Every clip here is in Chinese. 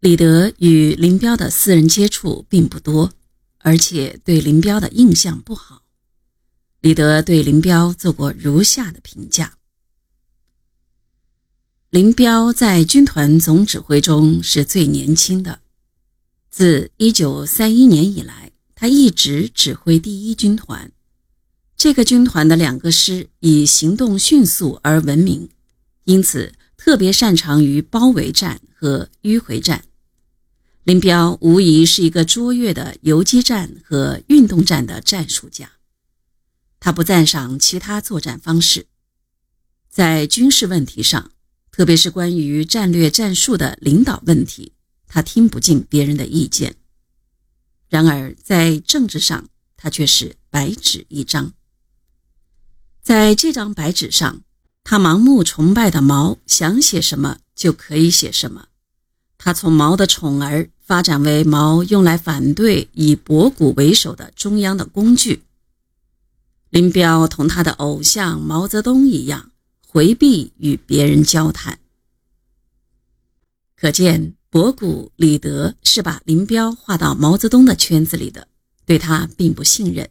李德与林彪的私人接触并不多，而且对林彪的印象不好。李德对林彪做过如下的评价：林彪在军团总指挥中是最年轻的，自1931年以来，他一直指挥第一军团。这个军团的两个师以行动迅速而闻名，因此特别擅长于包围战和迂回战。林彪无疑是一个卓越的游击战和运动战的战术家。他不赞赏其他作战方式，在军事问题上，特别是关于战略战术的领导问题，他听不进别人的意见。然而，在政治上，他却是白纸一张。在这张白纸上，他盲目崇拜的毛想写什么就可以写什么。他从毛的宠儿发展为毛用来反对以博古为首的中央的工具。林彪同他的偶像毛泽东一样，回避与别人交谈。可见，博古、李德是把林彪划到毛泽东的圈子里的，对他并不信任。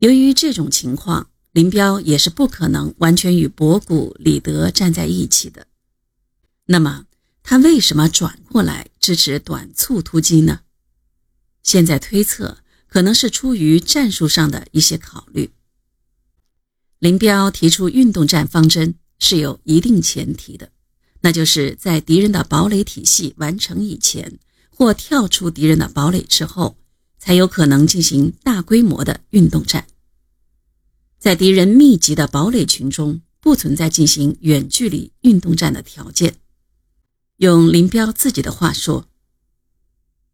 由于这种情况，林彪也是不可能完全与博古、李德站在一起的。那么，他为什么转过来支持短促突击呢？现在推测。可能是出于战术上的一些考虑。林彪提出运动战方针是有一定前提的，那就是在敌人的堡垒体系完成以前，或跳出敌人的堡垒之后，才有可能进行大规模的运动战。在敌人密集的堡垒群中，不存在进行远距离运动战的条件。用林彪自己的话说。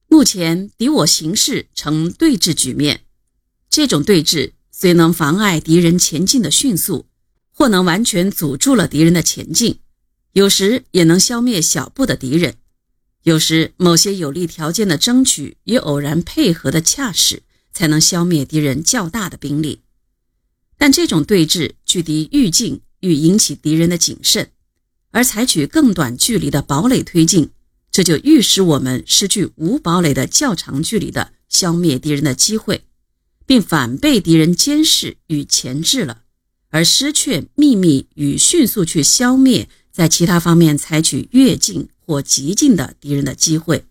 目前敌我形势呈对峙局面，这种对峙虽能妨碍敌人前进的迅速，或能完全阻住了敌人的前进，有时也能消灭小部的敌人，有时某些有利条件的争取与偶然配合的恰使，才能消灭敌人较大的兵力。但这种对峙距敌愈近，愈引起敌人的谨慎，而采取更短距离的堡垒推进。这就预示我们失去无堡垒的较长距离的消灭敌人的机会，并反被敌人监视与钳制了，而失去秘密与迅速去消灭在其他方面采取越境或极境的敌人的机会。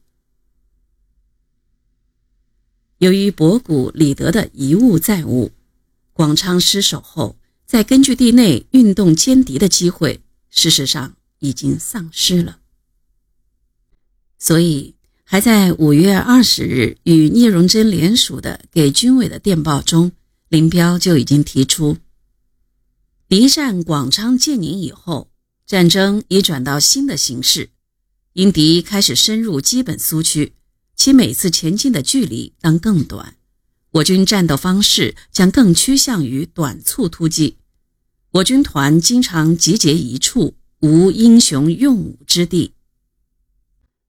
由于博古、李德的遗物在物，广昌失守后，在根据地内运动歼敌的机会，事实上已经丧失了。所以，还在五月二十日与聂荣臻联署的给军委的电报中，林彪就已经提出：敌占广昌、建宁以后，战争已转到新的形势。因敌开始深入基本苏区，其每次前进的距离当更短，我军战斗方式将更趋向于短促突击。我军团经常集结一处，无英雄用武之地。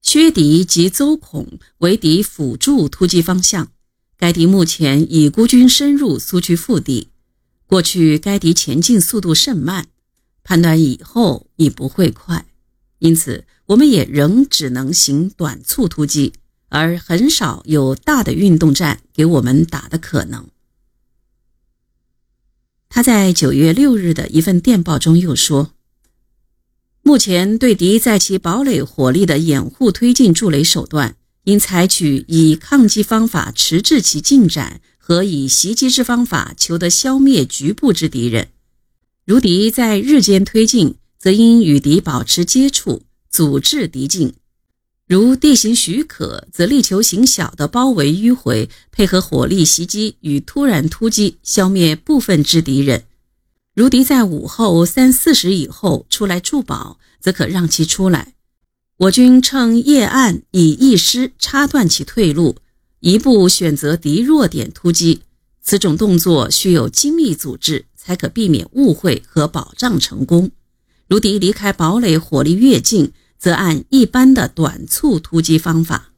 薛敌及邹孔为敌辅助突击方向，该敌目前已孤军深入苏区腹地。过去该敌前进速度甚慢，判断以后已不会快，因此我们也仍只能行短促突击，而很少有大的运动战给我们打的可能。他在九月六日的一份电报中又说。目前对敌在其堡垒火力的掩护、推进、筑垒手段，应采取以抗击方法迟滞其进展，和以袭击之方法求得消灭局部之敌人。如敌在日间推进，则应与敌保持接触，阻滞敌进；如地形许可，则力求行小的包围迂回，配合火力袭击与突然突击，消灭部分之敌人。如敌在午后三四时以后出来驻保，则可让其出来。我军趁夜暗以一师插断其退路，一部选择敌弱点突击。此种动作需有精密组织，才可避免误会和保障成功。如敌离开堡垒，火力越近，则按一般的短促突击方法。